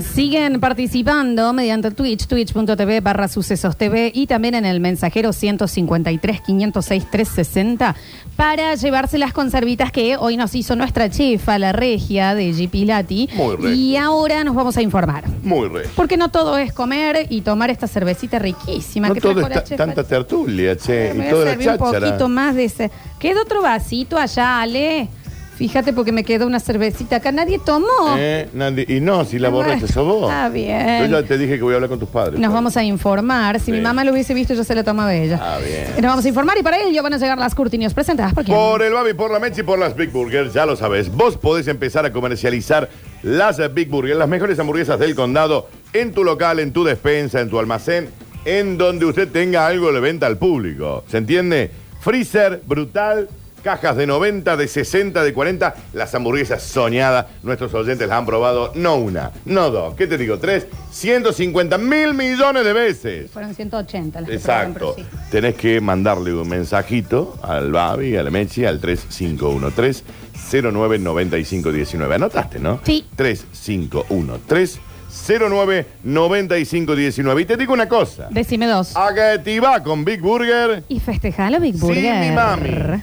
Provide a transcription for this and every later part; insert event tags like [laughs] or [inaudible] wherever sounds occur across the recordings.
Siguen participando mediante Twitch, twitch.tv barra sucesos TV y también en el mensajero 153 506 360 para llevarse las conservitas que hoy nos hizo nuestra chefa, la regia de G Pilati. Muy rico. Y ahora nos vamos a informar. Muy re. Porque no todo es comer y tomar esta cervecita riquísima No que todo trajo es la ta- chefa. tanta tertulia, che. Me y voy a toda la servir un cháchara. poquito más de ese. Queda otro vasito allá, Ale. Fíjate porque me quedó una cervecita acá. Nadie tomó. Eh, Nandi, y no, si la bueno, sos vos. está bien. Yo ya te dije que voy a hablar con tus padres. Nos vamos a informar. Si mi mamá lo hubiese visto, yo se lo tomaba ella. Ah, bien. Nos vamos a informar y para ello van a llegar las Curtinios presentadas por quién. Por el Babi, por la Mechi y por las Big Burgers, ya lo sabes. Vos podés empezar a comercializar las Big Burgers, las mejores hamburguesas del condado, en tu local, en tu despensa, en tu almacén, en donde usted tenga algo de venta al público. ¿Se entiende? Freezer, brutal. Cajas de 90, de 60, de 40. Las hamburguesas soñadas. Nuestros oyentes las han probado no una, no dos. ¿Qué te digo? Tres. 150 mil millones de veces. Fueron 180 las que probaron, Exacto. sí. Tenés que mandarle un mensajito al Babi, a la Mechi, al 3513 099519. ¿Anotaste, no? Sí. 3513 099519. Y te digo una cosa. Decime dos. Agativa con Big Burger. Y festejalo, Big Sí, Burger. mi mami.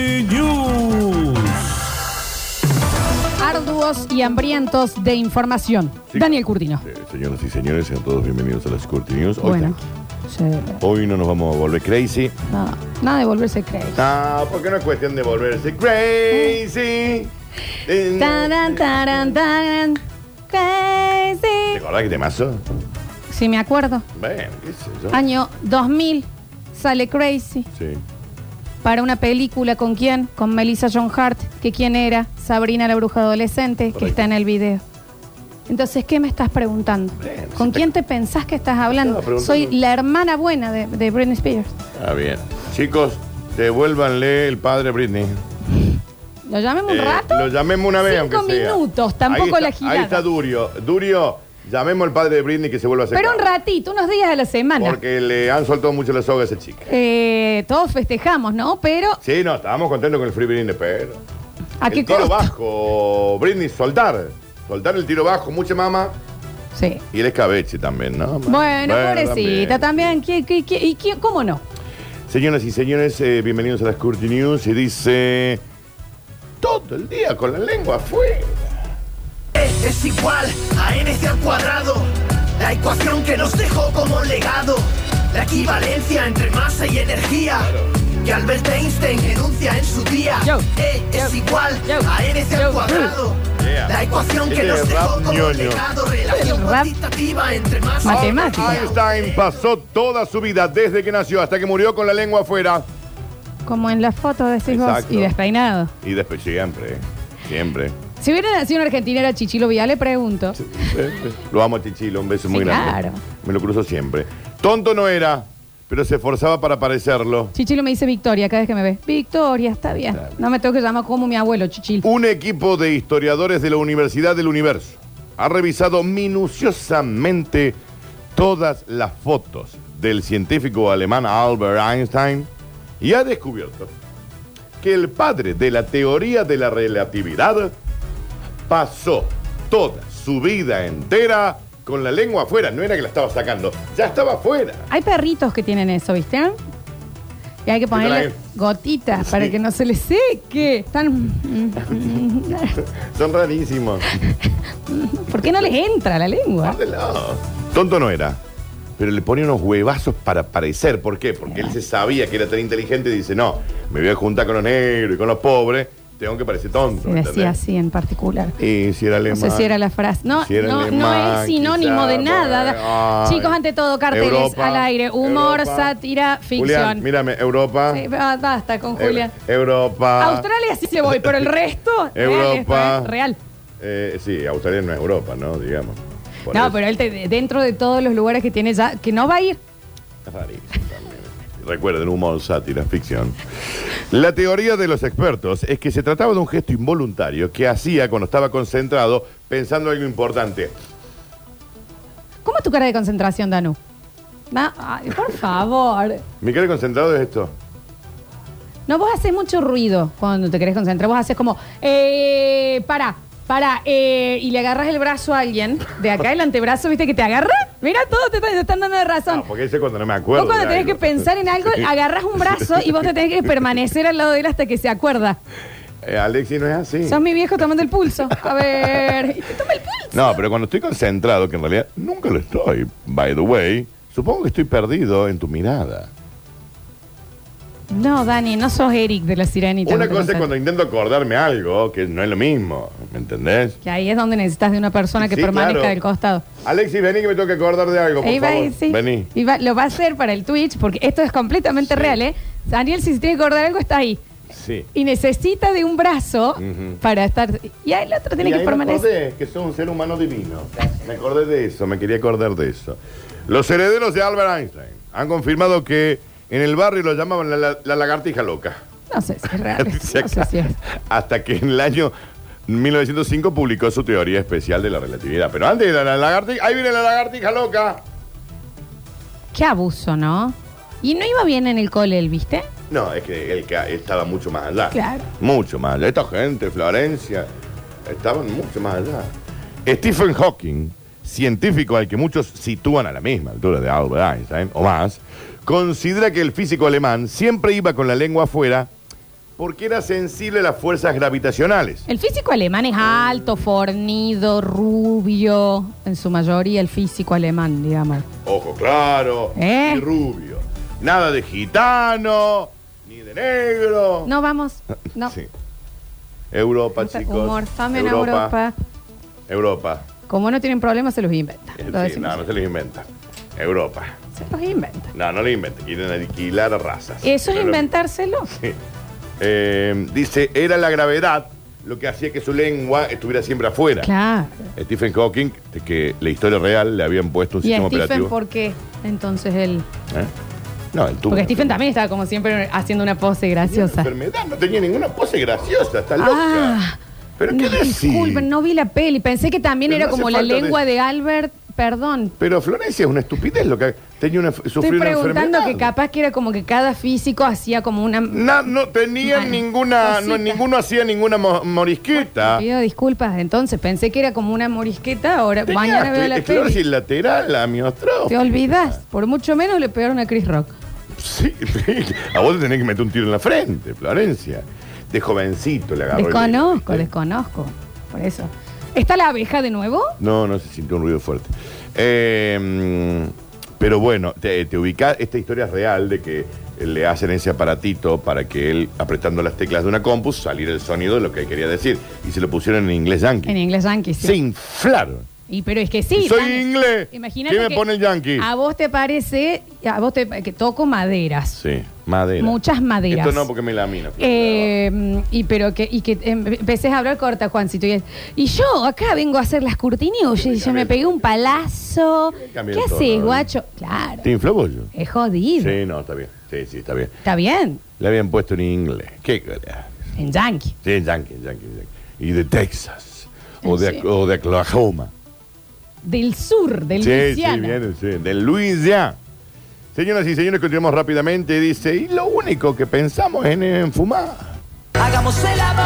Arduos y hambrientos de información. Sí. Daniel Curtino. Eh, señoras y señores, sean todos bienvenidos a las Curti News. Hoy, Bueno. sí. hoy no nos vamos a volver crazy. No, nada de volverse crazy. No, porque no es cuestión de volverse crazy. [laughs] Eh, Taran, taran, taran, ¿Te crazy. acordás que te mazo? Sí, me acuerdo. Bueno, qué sé yo. Año 2000 sale Crazy Sí. Para una película con quién? Con Melissa John Hart, que quién era? Sabrina la bruja adolescente, que está en el video. Entonces, ¿qué me estás preguntando? Bien, ¿Con te- quién te pensás que estás hablando? Soy la hermana buena de, de Britney Spears. Ah, bien. Chicos, devuélvanle el padre Britney. ¿Lo llamemos un Eh, rato? Lo llamemos una vez, Cinco aunque sea. minutos, tampoco está- la girada. Ahí está Durio. Durio, llamemos al padre de Britney que se vuelva a hacer. Pero un cargo. ratito, unos días a la semana. Porque le han soltado mucho la soga a esa chica. Eh, todos festejamos, ¿no? Pero, Sí, no, estábamos contentos con el Free Britney, pero. ¿a qué el tiro costo? bajo, Britney, soltar. Soltar el tiro bajo, mucha mama. Sí. Y el escabeche también, ¿no? Bueno, pobrecita, también. ¿Qué- qué- qué- ¿Y qué- cómo no? Señoras y señores, eh, bienvenidos a las Curti News. Y dice. Todo el día con la lengua afuera. Es igual a NC al cuadrado, la ecuación que nos dejó como legado, la equivalencia entre masa y energía. Que Albert Einstein enuncia en su día. Yo, E es yo, igual yo, a NC yo. al cuadrado. Yeah. La ecuación que Este nos es dejó rap como ñoño. legado, relación cuantitativa entre masa Matemática. Einstein pasó toda su vida desde que nació hasta que murió con la lengua afuera. Como en la foto decís vos, Exacto. y despeinado. Y después siempre, siempre. Si hubiera nacido en Argentina era Chichilo Vial, le pregunto. Lo amo a Chichilo, un beso muy grande. claro. Me lo cruzo siempre. Tonto no era, pero se esforzaba para parecerlo. Chichilo me dice Victoria cada vez que me ve. Victoria, está bien. No me tengo que llamar como mi abuelo, Chichilo. Un equipo de historiadores de la Universidad del Universo ha revisado minuciosamente todas las fotos del científico alemán Albert Einstein y ha descubierto que el padre de la teoría de la relatividad pasó toda su vida entera con la lengua afuera. No era que la estaba sacando, ya estaba afuera. Hay perritos que tienen eso, ¿viste? Y hay que ponerle gotitas Sí. para que no se les seque. Están... [laughs] Son rarísimos. ¿Por qué no les entra la lengua? Tonto no era, pero le ponía unos huevazos para parecer. ¿Por qué? Porque él se sabía que era tan inteligente y dice, no, me voy a juntar con los negros y con los pobres, tengo que parecer tonto. Se decía ¿entendés? así en particular. Y si era No alemán. sé si era la frase. No, Si no, no es sinónimo de nada. ay. Chicos, ante todo, carteles Europa, al aire. Humor, Europa. sátira, ficción. Julián, mírame, Europa. Sí, ba- basta con Eu- Julián. Europa. Australia sí se voy, pero el [laughs] resto. Europa. esto real. Eh, sí, Australia no es Europa, ¿no? Digamos. No, eso. pero él te- dentro de todos los lugares que tiene ya, que no va a ir. Es rarísimo. Recuerden, humor, sátira, ficción. La teoría de los expertos es que se trataba de un gesto involuntario que hacía cuando estaba concentrado pensando en algo importante. ¿Cómo es tu cara de concentración, Danu? Na- ay, por favor. Mi cara de concentrado es esto. No, vos haces mucho ruido cuando te querés concentrar. Vos haces como, eh, para, para, eh, y le agarras el brazo a alguien. De acá el antebrazo, ¿viste que te agarra? Mira, todos te, te están dando de razón. No, porque ese cuando no me acuerdo. vos cuando de tenés que pensar en algo, agarras un brazo y vos te tenés que permanecer al lado de él hasta que se acuerda. Eh, Alexi no es así. Sos mi viejo tomando el pulso. A ver, y te toma el pulso. No, pero cuando estoy concentrado, que en realidad nunca lo estoy, by the way, supongo que estoy perdido en tu mirada. No, Dani, no sos Eric de la sirenita. Una no te cosa es cuando intento acordarme algo, que no es lo mismo, ¿me entendés? Que ahí es donde necesitas de una persona que Sí, permanezca claro. del costado. Alexis, vení que me tengo que acordar de algo, por Ahí va, favor. sí. Vení. Y va- lo va a hacer para el Twitch, porque esto es completamente Sí. real, ¿eh? Daniel, si se tiene que acordar algo, está ahí. Sí. Y necesita de un brazo Ujú. para estar. Y el otro tiene Y que ahí me permanecer. acordé que soy un ser humano divino. Me acordé de eso, me quería acordar de eso. Los herederos de Albert Einstein han confirmado que en el barrio lo llamaban la, la- la lagartija loca. No sé si es real. [laughs] No sé acá. si es. Hasta que en el año 1905 publicó su teoría especial de la relatividad. Pero antes era la lagartija, ahí viene la lagartija loca. Qué abuso, ¿no? Y no iba bien en el cole, él, ¿viste? No, es que él ca- estaba mucho más allá. Claro. Mucho más allá. Esta gente, Florencia, estaban mucho más allá. Stephen Hawking, científico al que muchos sitúan a la misma altura de Albert Einstein o más, considera que el físico alemán siempre iba con la lengua afuera porque era sensible a las fuerzas gravitacionales. El físico alemán es alto, fornido, rubio. En su mayoría, el físico alemán, digamos. Ojo claro ¿Eh? y rubio. Nada de gitano, ni de negro. No vamos. No. [laughs] Sí. Europa, Gusta chicos. humor, famen a Europa. Europa. Como no tienen problemas, se los inventan. Sí, no, no se les inventa. Europa. Se los inventan. No, no le inventan. Quieren alquilar razas. Eso es inventárselo. Sí. Eh, dice, era la gravedad lo que hacía que su lengua estuviera siempre afuera. Claro. Stephen Hawking, de que la historia real le habían puesto un ¿Y a sistema Stephen operativo. por qué? Entonces él. ¿Eh? No, él tuvo Porque una Stephen también estaba como siempre haciendo una pose Tenía una graciosa. enfermedad, no tenía ninguna pose graciosa, está loca. Ah, Pero qué no, disculpen, no vi la peli. Pensé que también Pero era no hace como la falta de- lengua de... Albert. Perdón. Pero Florencia es una estupidez lo que tenía una Estoy sufrió una preguntando enfermedad. que capaz que era como que cada físico hacía como una. No, no tenía Bueno, ninguna, no, cosita. ninguno hacía ninguna mo- morisqueta. Pido disculpas, entonces pensé que era como una morisqueta. Ahora, Tenía mañana veo la esclerosis peli. lateral, amiostrofia. Te olvidas. Por mucho menos le pegaron a Chris Rock. Sí. A vos te tenés que meter un tiro en la frente, Florencia. De jovencito le agarró. el- Desconozco, desconozco. Por eso. ¿Está la abeja de nuevo? No, no se sintió un ruido fuerte. Eh, mm, pero bueno, te, te ubicás, esta historia es real de que le hacen ese aparatito para que él, apretando las teclas de una compu, saliera el sonido de lo que él quería decir. Y se lo pusieron en inglés yankee. En inglés yankee, sí. Se inflaron. Y pero es que sí. Soy inglés. Imagínate ¿Qué me que pone el yankee? A vos te parece, a vos te que toco maderas. Sí, madera. Muchas maderas. Esto no porque me lamina. Eh, y pero que y que em- empecés a hablar corta, Juancito. Y, es- y yo acá vengo a hacer las cortinillas y yo me pegué un palazo. ¿Qué haces, guacho? Claro. ¿Te infló bollo? Es jodido. Sí, no, está bien. Sí, sí, está bien. Está bien. Le habían puesto en inglés. ¿Qué? En yankee. Sí, yankee, yankee, yankee. Y de Texas. O de, Sí. o de Oklahoma. Del sur, del Sí, sí, Luisiana. viene, sí. Del Louisiana. Señoras y señores, continuamos rápidamente. Dice, y lo único que pensamos es en fumar. Hagamos el amor,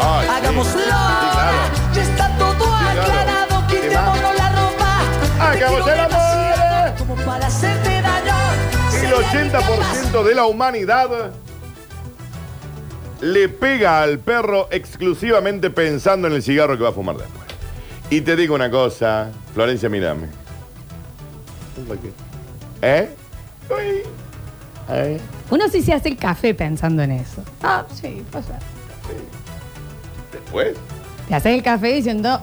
Ay, sí. hagámoslo. Sí, claro. Ya está todo claro. aclarado, ¿Qué quitémonos la ropa. Te Hagamos quiero el amor. Como para hacerte daño. El 80% de la humanidad le pega al perro exclusivamente pensando en el cigarro que va a fumar después. Y te digo una cosa, Florencia, mírame. ¿Eh? Uy. ¿Eh? Uno sí se hace el café pensando en eso. Ah, sí, pasa. ¿Después? Te haces el café diciendo,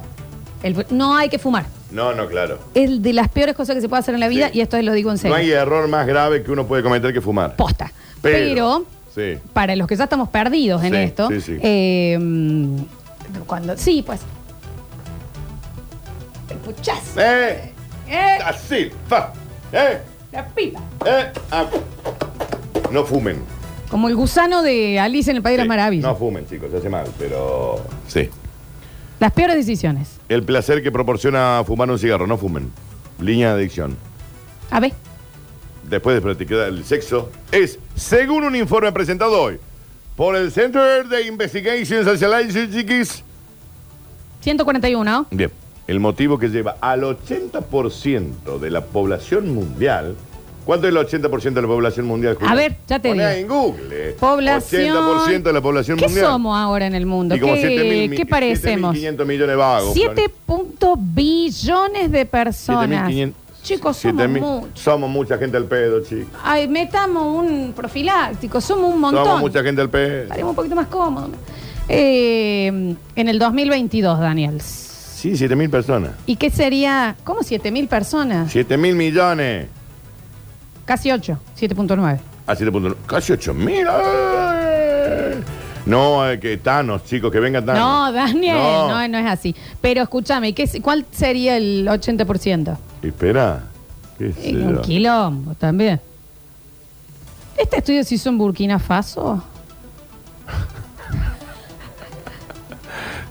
el- no hay que fumar. No, no, claro. Es de las peores cosas que se puede hacer en la vida Sí. y esto lo digo en No serio. hay error más grave que uno puede cometer que fumar. Posta. Pero- Pero, Sí. para los que ya estamos perdidos en Sí, esto, sí, sí. eh, cuando sí, pues. ¿Escuchás? ¿Eh? ¿Eh? Así. Fa. ¿Eh? La pipa. ¿Eh? Ah. No fumen. Como el gusano de Alice en el País de Sí, las Maravillas. No fumen, chicos, se hace mal, pero. Sí. Las peores decisiones. El placer que proporciona fumar un cigarro, no fumen. Línea de adicción. A ver. Después de practicar el sexo, es, según un informe presentado hoy por el Center de Investigations Sociologics, 141. Bien, el motivo que lleva al 80% de la población mundial. ¿Cuánto es el 80% de la población mundial? Julián? A ver, ya te Poné digo. en Google. Población. 80% de la población ¿Qué mundial. somos ahora en el mundo? Y como ¿Qué, 7.000 mi- qué parecemos? 7.500 millones de vagos. 7 punto billones de personas. 7.500. Chicos, somos 7.000. muchos. Somos mucha gente al pedo, chicos. Ay, metamos un profiláctico, somos un montón. Somos mucha gente al pedo. Estaremos un poquito más cómodos. Eh, en el 2022, Daniel. Sí, 7.000 personas. ¿Y qué sería? ¿Cómo 7 mil personas? 7.000 millones. Casi 8, 7.9. A 7.9. Casi 8.000. ¡ay! No, eh, que Thanos, chicos, que venga Thanos. No, Daniel, no. No. es así. Pero escúchame, ¿qué, es- ¿cuál sería el 80%? Espera. ¿Qué sé un quilombo también. ¿Este estudio se hizo en Burkina Faso?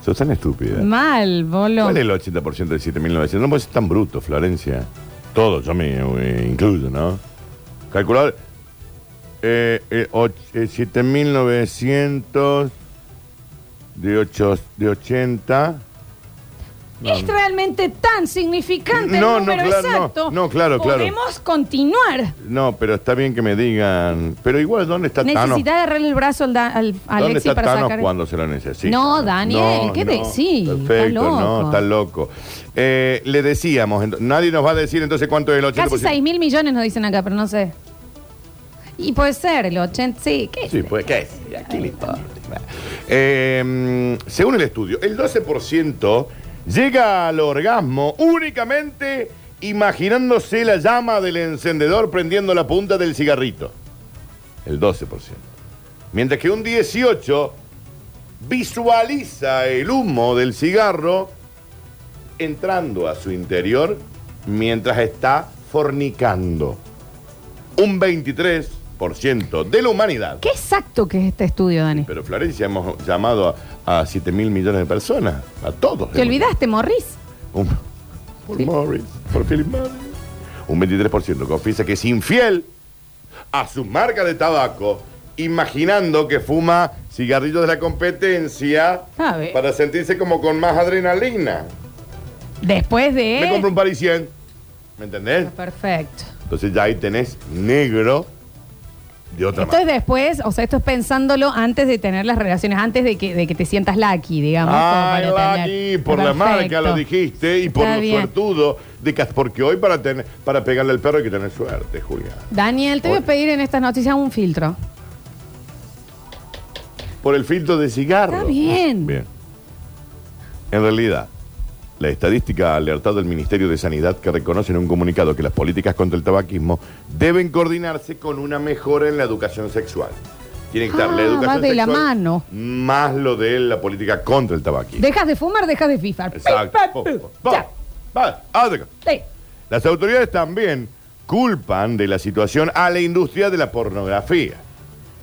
Sos tan estúpida. Mal, bolo. ¿Cuál es el 80% de 7.900? No puede ser tan bruto, Florencia. Todo, yo me eh, incluyo, ¿no? Calcular. Eh, eh, och- eh, 7.900 de, ocho- de 80. ¿Es realmente tan significante No, el no, número claro, no. exacto? No, claro, claro. Podemos continuar. No, pero está bien que me digan. Pero igual, ¿dónde está Thanos? Necesita agarrarle el brazo al, da- al a ¿Dónde Alexi está para Thanos sacar. cuando se lo necesita? No, Daniel, ¿qué decís? Perfecto, Está loco. no, está loco. Eh, le decíamos, ent- nadie nos va a decir entonces cuánto es el 80%. Casi 6 mil millones nos dicen acá, pero no sé. Y puede ser el 80, sí, ¿qué? Sí, pues, ¿qué es? ¿A quién le importa? Eh, según el estudio, el 12% llega al orgasmo únicamente imaginándose la llama del encendedor prendiendo la punta del cigarrito. El 12%. Mientras que un 18% visualiza el humo del cigarro entrando a su interior mientras está fornicando. Un 23% de la humanidad ¿Qué exacto que es este estudio, Dani? pero Florencia hemos llamado a, a 7 mil millones de personas, a todos. ¿Te olvidaste, Morris? Un- por Morris, por Philip Morris. Un 23% confiesa que es infiel a su marca de tabaco, imaginando que fuma cigarrillos de la competencia A ver. para sentirse como con más adrenalina. Después de... Me compro un parisien. ¿Me entendés? Perfecto. Entonces ya ahí tenés negro de otra Esto es manera. después, o sea, esto es pensándolo antes de tener las relaciones, antes de que, de que te sientas lucky, digamos. como Ay, para Lucky, tener- por la Perfecto. marca lo dijiste y por Está lo bien. suertudo de que porque hoy para tener para pegarle al perro hay que tener suerte, Julia. Daniel, te voy a pedir en estas noticias un filtro. Por el filtro de cigarro. Está bien. Bien. En realidad, la estadística ha alertado al Ministerio de Sanidad que reconoce en un comunicado que las políticas contra el tabaquismo deben coordinarse con una mejora en la educación sexual. Tiene que estar Ah, la educación va de la sexual mano. más lo de la política contra el tabaquismo. Dejas de fumar, dejas de fifar. Exacto. Ya. Va. Sí. Las autoridades también culpan de la situación a la industria de la pornografía,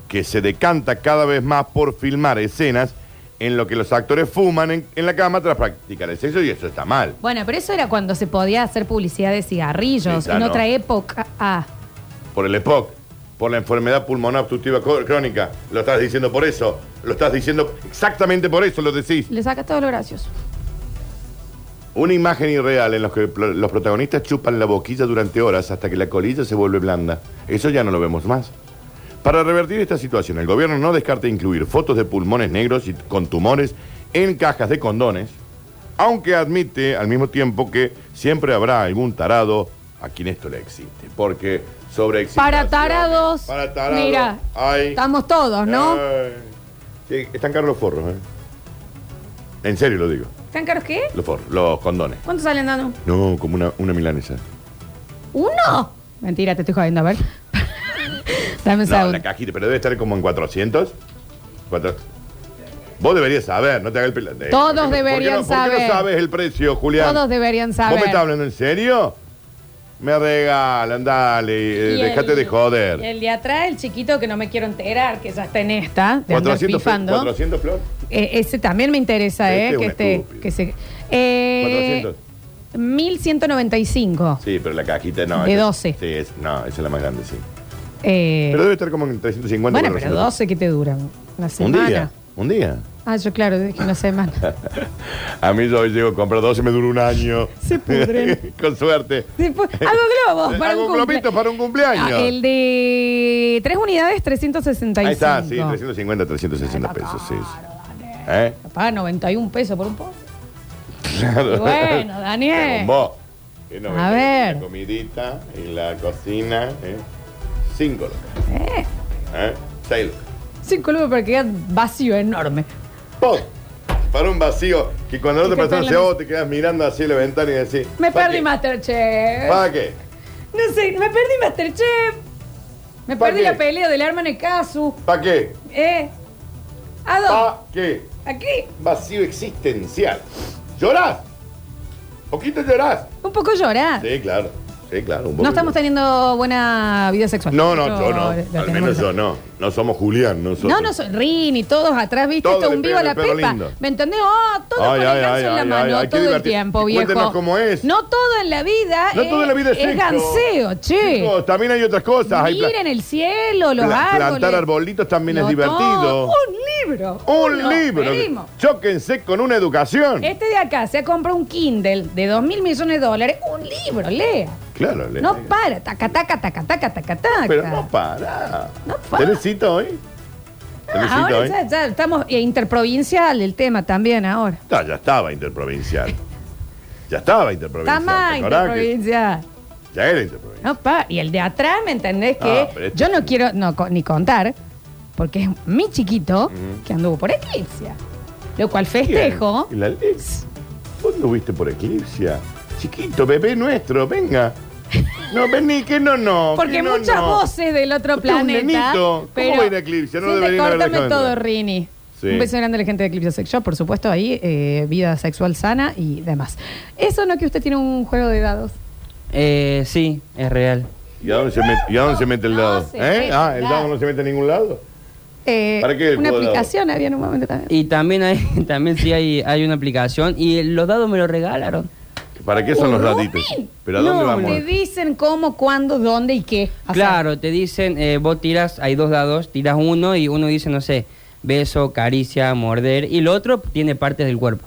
que se decanta cada vez más por filmar escenas en lo que los actores fuman en, en la cama tras practicar el sexo y eso está mal. Bueno, pero eso era cuando se podía hacer publicidad de cigarrillos. En no. otra época. Ah, Por el EPOC, por la enfermedad pulmonar obstructiva crónica. Lo estás diciendo por eso. Lo estás diciendo exactamente por eso, lo decís. le saca todo lo gracioso. Una imagen irreal en la que los protagonistas chupan la boquilla durante horas hasta que la colilla se vuelve blanda. Eso ya no lo vemos más. Para revertir esta situación, el gobierno no descarta incluir fotos de pulmones negros y con tumores en cajas de condones, aunque admite al mismo tiempo que siempre habrá algún tarado a quien esto le existe. Porque sobre Para tarados. Para tarados. Mira, estamos todos, ¿no? Ay. Sí, están caros los forros, ¿eh? En serio lo digo. ¿Están caros qué? Los forros, los condones. ¿Cuántos salen dando? No, como una, una milanesa. ¿Uno? Mentira, te estoy jodiendo, a ver. Dame un No, segundo. la cajita, pero debe estar como en 400. Cuatro- Vos deberías saber, no te hagas el pela- Todos ¿por qué no- deberían ¿por qué no, ¿Por qué saber. no sabes el precio, Julián? Todos deberían ¿Vos saber. me estás hablando en serio? Me regalan, dale, eh, Y déjate el- de joder. El de atrás, el chiquito que no me quiero enterar, que ya está en esta, de andar 400, pifando. 400 flor. Eh, ese también me interesa, Este ¿eh? es Que un esté. estúpido. Que se, eh, 400. 1195. Sí, pero la cajita no. De esa- 12. Sí, es, no, esa es la más grande, sí. Eh, Pero debe estar como en 350. bueno, pero 400. 12 que te duran. Una Un semana. día. Un día. Ah, yo claro, dije una semana. [laughs] A mí yo llego a comprar 12 me dura un año. Se pudren. [laughs] Con suerte. Hago globos [laughs] para Hago un para un cumpleaños. Ah, el de tres unidades, 365. Ahí está, sí, 350, 360 pesos, sí. ¿Eh? Paga 91 pesos por un pozo. Claro. Bueno, Daniel. Con vos. A ver. La comidita y la cocina. ¿eh? Cinco lucas. Eh, ¿Eh? Seis lucas. cinco lucas para que quede vacío enorme. ¡Pum! Para un vacío que cuando Y no te que pasas está en la vos te quedas mirando así la ventana y decís. Me ¿pa' perdí qué? Masterchef. ¿Para qué? No sé, me perdí Masterchef. Me ¿Pa' perdí qué? la pelea del hermano Casu. ¿Para qué? ¿Eh? ¿A dónde? ¿Para qué? Aquí. Vacío existencial. ¿Llorás? ¿Poquito llorás? Un poco llorar. Sí, claro. Sí, claro. Un poco No estamos teniendo buena vida sexual. No, no, yo no. lo Al tenemos menos yo no. No somos Julián, nosotros. No, no soy Rini, todos atrás, ¿viste? Todo Esto es le un vivo a pegan la el pepa. lindo. ¿Me entendés? Oh, todo Ay, con ay, el ganso ay, en la ay, mano ay, qué todo el divertido. tiempo, viejo. cuéntenos cómo es. No todo en la vida No todo en la vida es sexo. ganseo, che. Chicos, también hay otras cosas. Hay pla- Miren el cielo, los pla- árboles. plantar arbolitos también es divertido. no, un libro. Un Uno, libro. pedimos. Chóquense con una educación. Este de acá se ha comprado un Kindle de dos mil millones de dólares. Un libro, lea. Claro, le- No para, taca, taca, taca, taca, taca, taca. Pero no para. No para. ¿Tenés cita hoy? ¿Tenés cita Ahora hoy? ya, ya estamos eh, interprovincial el tema también ahora. No, ya estaba interprovincial. Ya estaba interprovincial. Está más ¿te acordás que interprovincial. Ya era interprovincial. No, pa, y el de atrás, ¿me entendés? Que Ah, pero este yo no sí. quiero no, co- ni contar, porque es mi chiquito que anduvo por Eclipse. Lo cual festejo. ¿Quién? ¿Y la Alex? ¿Vos no viste por Eclipse? Chiquito, bebé nuestro, venga. No, vení, que no, no. Porque que no, muchas no. voces del otro Usted es un planeta. nenito. ¿Cómo pero va a ir a Eclipse? No sí, deberían córtame dejado todo, entrar. Rini. Sí. Un beso grande a la gente de Eclipse Sex Shop, por supuesto, ahí, eh, vida sexual sana y demás. ¿Eso no que usted tiene un juego de dados? Eh, sí, es real. ¿Y a dónde se mete, y a dónde se mete el No dado? se ¿Eh? mete Ah, el nada. dado no se mete a ningún lado. Eh, ¿Para qué el Una juego de dados? aplicación había en un momento también. Y también hay, [laughs] también sí hay, hay una aplicación y los dados me los regalaron. ¿Para qué son los Rubín. daditos? ¿Pero a dónde No, vamos? Te dicen cómo, cuándo, dónde y qué. hacer. Claro, te dicen, eh, vos tiras, hay dos dados, tiras uno y uno dice, no sé, beso, caricia, morder, y el otro tiene partes del cuerpo.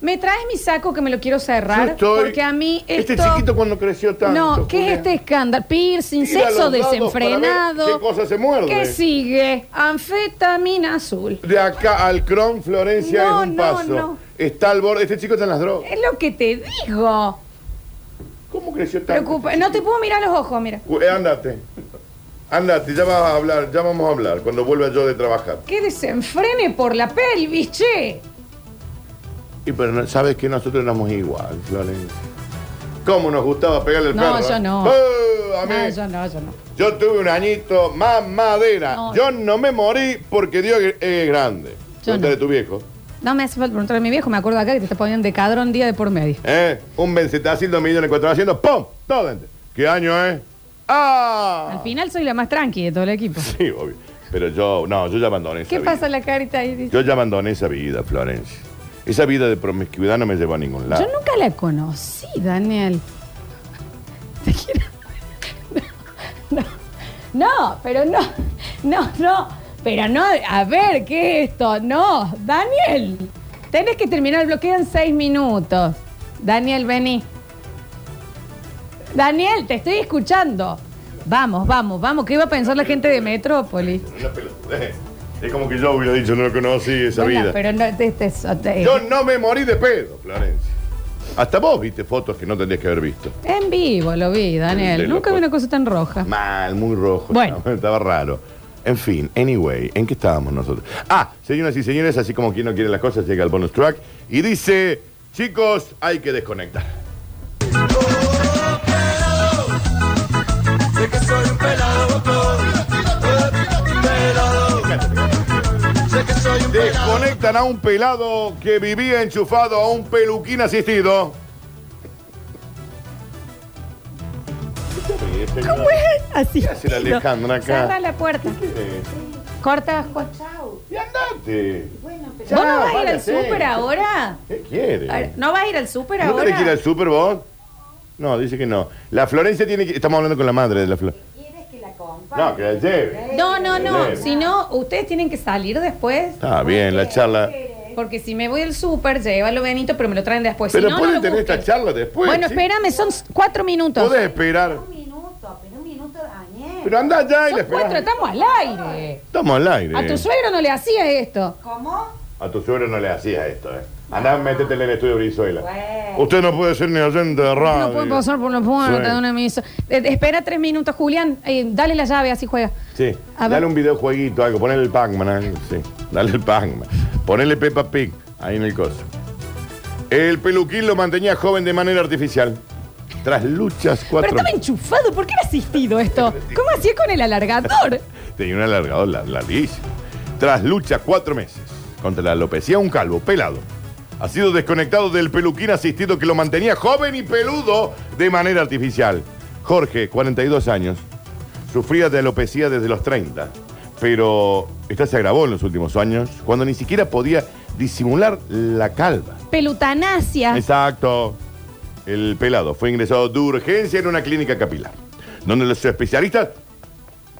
¿Me traes mi saco que me lo quiero Yo cerrar? estoy- Porque a mí esto... Este chiquito cuando creció tanto. No, ¿qué es este escándalo? Piercing, Tira sexo los dados desenfrenado. ver ¿Qué cosa se muerde? ¿Qué sigue? Anfetamina azul. De acá al Cron, Florencia No, es un no, paso. no. Está al borde. Este chico está en las drogas. Es lo que te digo. ¿Cómo creció tanto? Preocupa. No te puedo mirar los ojos, mira. Eh, Ándate. Ándate, ya vas a hablar, ya vamos a hablar cuando vuelva yo de trabajar. Que desenfrene por la pelvis, che. Y pero sabes que nosotros éramos igual, Florencia. ¿Cómo nos gustaba pegarle el No, perro? yo eh? no. ¡Eh! a mí. No, yo no, yo no. Yo tuve un añito más madera. No. Yo no me morí porque Dios es grande. Yo Pregúntale no. tu viejo. No me hace falta preguntarle a mi viejo, me acuerdo acá que te está poniendo de cadrón día de por medio. ¿Eh? Un Benzetacil, dos millones, cuatro haciendo, ¡pum! Todo dentro. ¿Qué año es? ¡Ah! Al final soy la más tranqui de todo el equipo. Sí, obvio. Pero yo, no, yo ya abandoné esa ¿Qué vida. pasa la carita ahí? Dice? Yo ya abandoné esa vida, Florencia. Esa vida de promiscuidad no me llevó a ningún lado. Yo nunca la conocí, Daniel. Te quiero. No, no, no, pero no, no, no, pero no, a ver, ¿qué es esto? No, Daniel, tenés que terminar el bloqueo en seis minutos. Daniel, vení. Daniel, te estoy escuchando. Vamos, vamos, vamos, ¿qué iba a pensar la gente de Metrópolis? Una pelotudez. Es como que yo hubiera dicho, no conocí esa Bueno, vida. Pero no, este es- este- Yo no me morí de pedo, Florencia. Hasta vos viste fotos que no tendrías que haber visto. En vivo lo vi, Daniel. Nunca vi una cosa tan roja. Mal, muy rojo. Bueno. Estaba, [laughs] estaba raro. En fin, anyway, ¿en qué estábamos nosotros? Ah, señoras y señores, así como quien no quiere las cosas, llega el bonus track y dice, chicos, hay que desconectar. A un pelado que vivía enchufado a un peluquín asistido. ¿Cómo es? Así. ¿Qué hace la Alejandra acá? Cerra la puerta. Corta, Juan. Chau. Y andate. ¿Vos Ya, no vas a ir al váyase. súper ahora? ¿Qué quiere? A ver, ¿No vas a ir al súper ¿No ahora? tenés que ir al súper vos? No, dice que no. La Florencia tiene que... Estamos hablando con la madre de la Flor. No, que la lleve. No, no, no. Si no, ustedes tienen que salir después. Está bien, la charla. Porque si me voy al súper, llévalo Benito, pero me lo traen después. Pero si no, no pueden lo tener busquen. esta charla después. Bueno, ¿sí? espérame, son cuatro minutos. Podés esperar. Un minuto, pero un minuto, Daniel. Pero anda ya y Son le cuatro, estamos al aire. Estamos al aire. A tu suegro no le hacía esto. A tu suegro no le hacía esto, eh. Andá, métete en el estudio Brizuela. Bueno. Usted no puede ser ni oyente de radio. No puede pasar por la puerta Sí. de una misa. Eh, espera tres minutos, Julián. Eh, dale la llave, así juega. Sí. A ver. Dale un videojueguito, algo. Ponele el Pac-Man. eh. Sí. Dale el Pac-Man. Ponele Peppa Pig. Ahí en el coso. El peluquín lo mantenía joven de manera artificial. Tras luchas Pero cuatro... estaba enchufado. ¿Por qué era asistido esto? ¿Cómo hacía con el alargador? [laughs] Tenía un alargador la- larguísimo. Tras lucha cuatro meses contra la alopecia, un calvo pelado ha sido desconectado del peluquín asistido que lo mantenía joven y peludo de manera artificial. Jorge, 42 años, sufría de alopecia desde los 30, pero esta se agravó en los últimos años cuando ni siquiera podía disimular la calva. Pelutanasia. Exacto. El pelado fue ingresado de urgencia en una clínica capilar, donde los especialistas...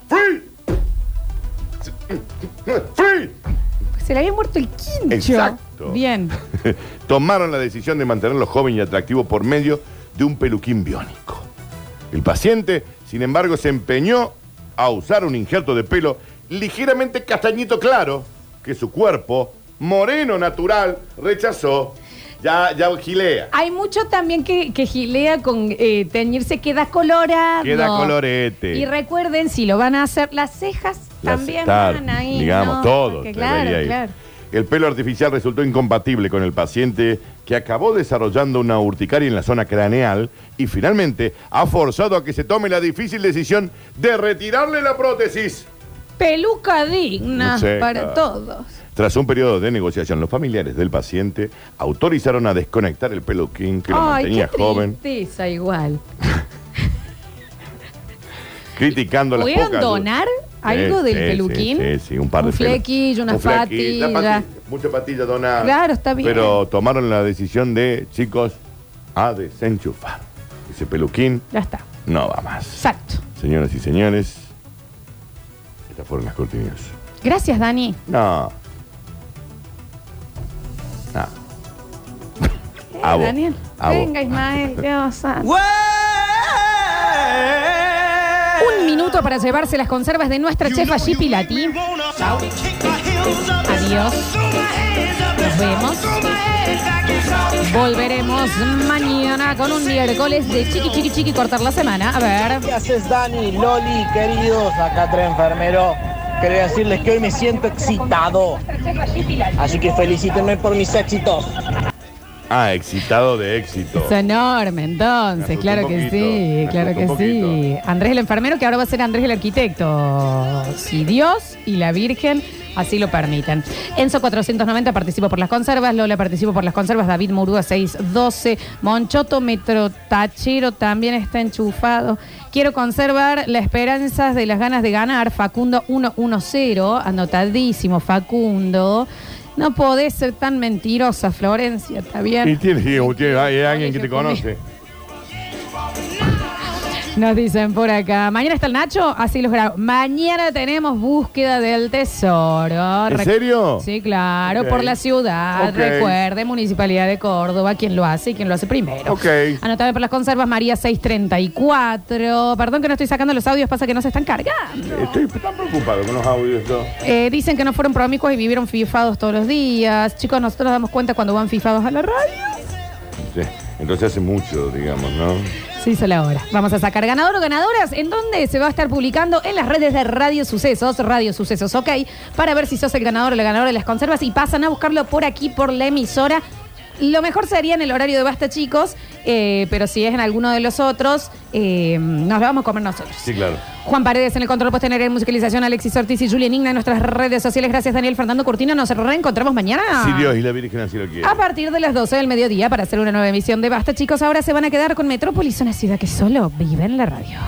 ¡Free! ¡Free! Se le había muerto el quincho. Exacto. Bien. [laughs] Tomaron la decisión de mantenerlo joven y atractivo por medio de un peluquín biónico. El paciente, sin embargo, se empeñó a usar un injerto de pelo ligeramente castañito claro que su cuerpo, moreno natural, rechazó. Ya, ya gilea. Hay mucho también que, que gilea con eh, teñirse, queda colorado. Queda colorete. Y recuerden, si lo van a hacer, las cejas Las- también claro, van ahí. Digamos, todo. Porque debería claro, ir. claro. El pelo artificial resultó incompatible con el paciente que acabó desarrollando una urticaria en la zona craneal y finalmente ha forzado a que se tome la difícil decisión de retirarle la prótesis. Peluca digna para claro. todos. Tras un periodo de negociación, los familiares del paciente autorizaron a desconectar el peluquín que lo Ay, mantenía qué joven, tristeza igual. [laughs] criticando las ¿Pudieron pocas... donar algo del sí, peluquín? Sí, sí, un par de Un flequillo, una Un flequillo, patilla. la patilla, Mucha patilla donada. Claro, está bien. Pero tomaron la decisión de, chicos, a desenchufar. Ese peluquín Ya está. no va más. Exacto. Señoras y señores, estas fueron las cortinas. Gracias, Dani. No. No. Eh, A vos. Daniel. A vos. Venga, Ismael. Dios santo. Un minuto para llevarse las conservas de nuestra chefa G. Pilati. Adiós. Nos vemos. Volveremos mañana con un miércoles de chiqui chiqui chiqui cortar la semana. A ver. ¿Qué haces, Dani? Loli, queridos, acá tres enfermero. Quería decirles que hoy me siento excitado. Así que felicítenme por mis éxitos. Ah, excitado de éxito. Es enorme, entonces, claro que poquito, sí, claro que sí. Andrés el enfermero, que ahora va a ser Andrés el arquitecto. Si Dios y la Virgen así lo permiten. Enzo 490 participo por las conservas, Lola participo por las conservas, David Murúa 612, Monchoto Metro Tachero también está enchufado. Quiero conservar las esperanzas de las ganas de ganar, Facundo 110, anotadísimo Facundo. No podés ser tan mentirosa, Florencia, ¿está bien? Y tiene, tiene- hay alguien que te conoce. Nos dicen por acá. Mañana está el Nacho, así los grabo. Mañana tenemos búsqueda del tesoro. ¿En serio? Sí, claro, Ok. por la ciudad. Ok. Recuerde, Municipalidad de Córdoba, quién lo hace y quién lo hace primero. Ok. Anotame por las conservas, María 634. Perdón que no estoy sacando los audios, pasa que no se están cargando. Estoy tan preocupado con los audios. ¿no? Eh, dicen que no fueron promiscuos y vivieron fifados todos los días. Chicos, nosotros nos damos cuenta cuando van fifados a la radio. Sí. Entonces hace mucho, digamos, ¿no? Se hizo la hora. Vamos a sacar ganador o ganadoras. ¿En dónde se va a estar publicando? En las redes de Radio Sucesos, Radio Sucesos, ok. Para ver si sos el ganador o la ganadora de las conservas y pasan a buscarlo por aquí, por la emisora. Lo mejor sería en el horario de Basta, chicos, eh, pero si es en alguno de los otros, eh, nos lo vamos a comer nosotros. Sí, claro. Juan Paredes en el control puesto en musicalización, Alexis Ortiz y Julián Igna en nuestras redes sociales. Gracias, Daniel Fernando Cortina. Nos reencontramos mañana. Si Dios y la Virgen así lo quieren. A partir de las 12 del mediodía para hacer una nueva emisión de Basta, chicos. Ahora se van a quedar con Metrópolis, una ciudad que solo vive en la radio.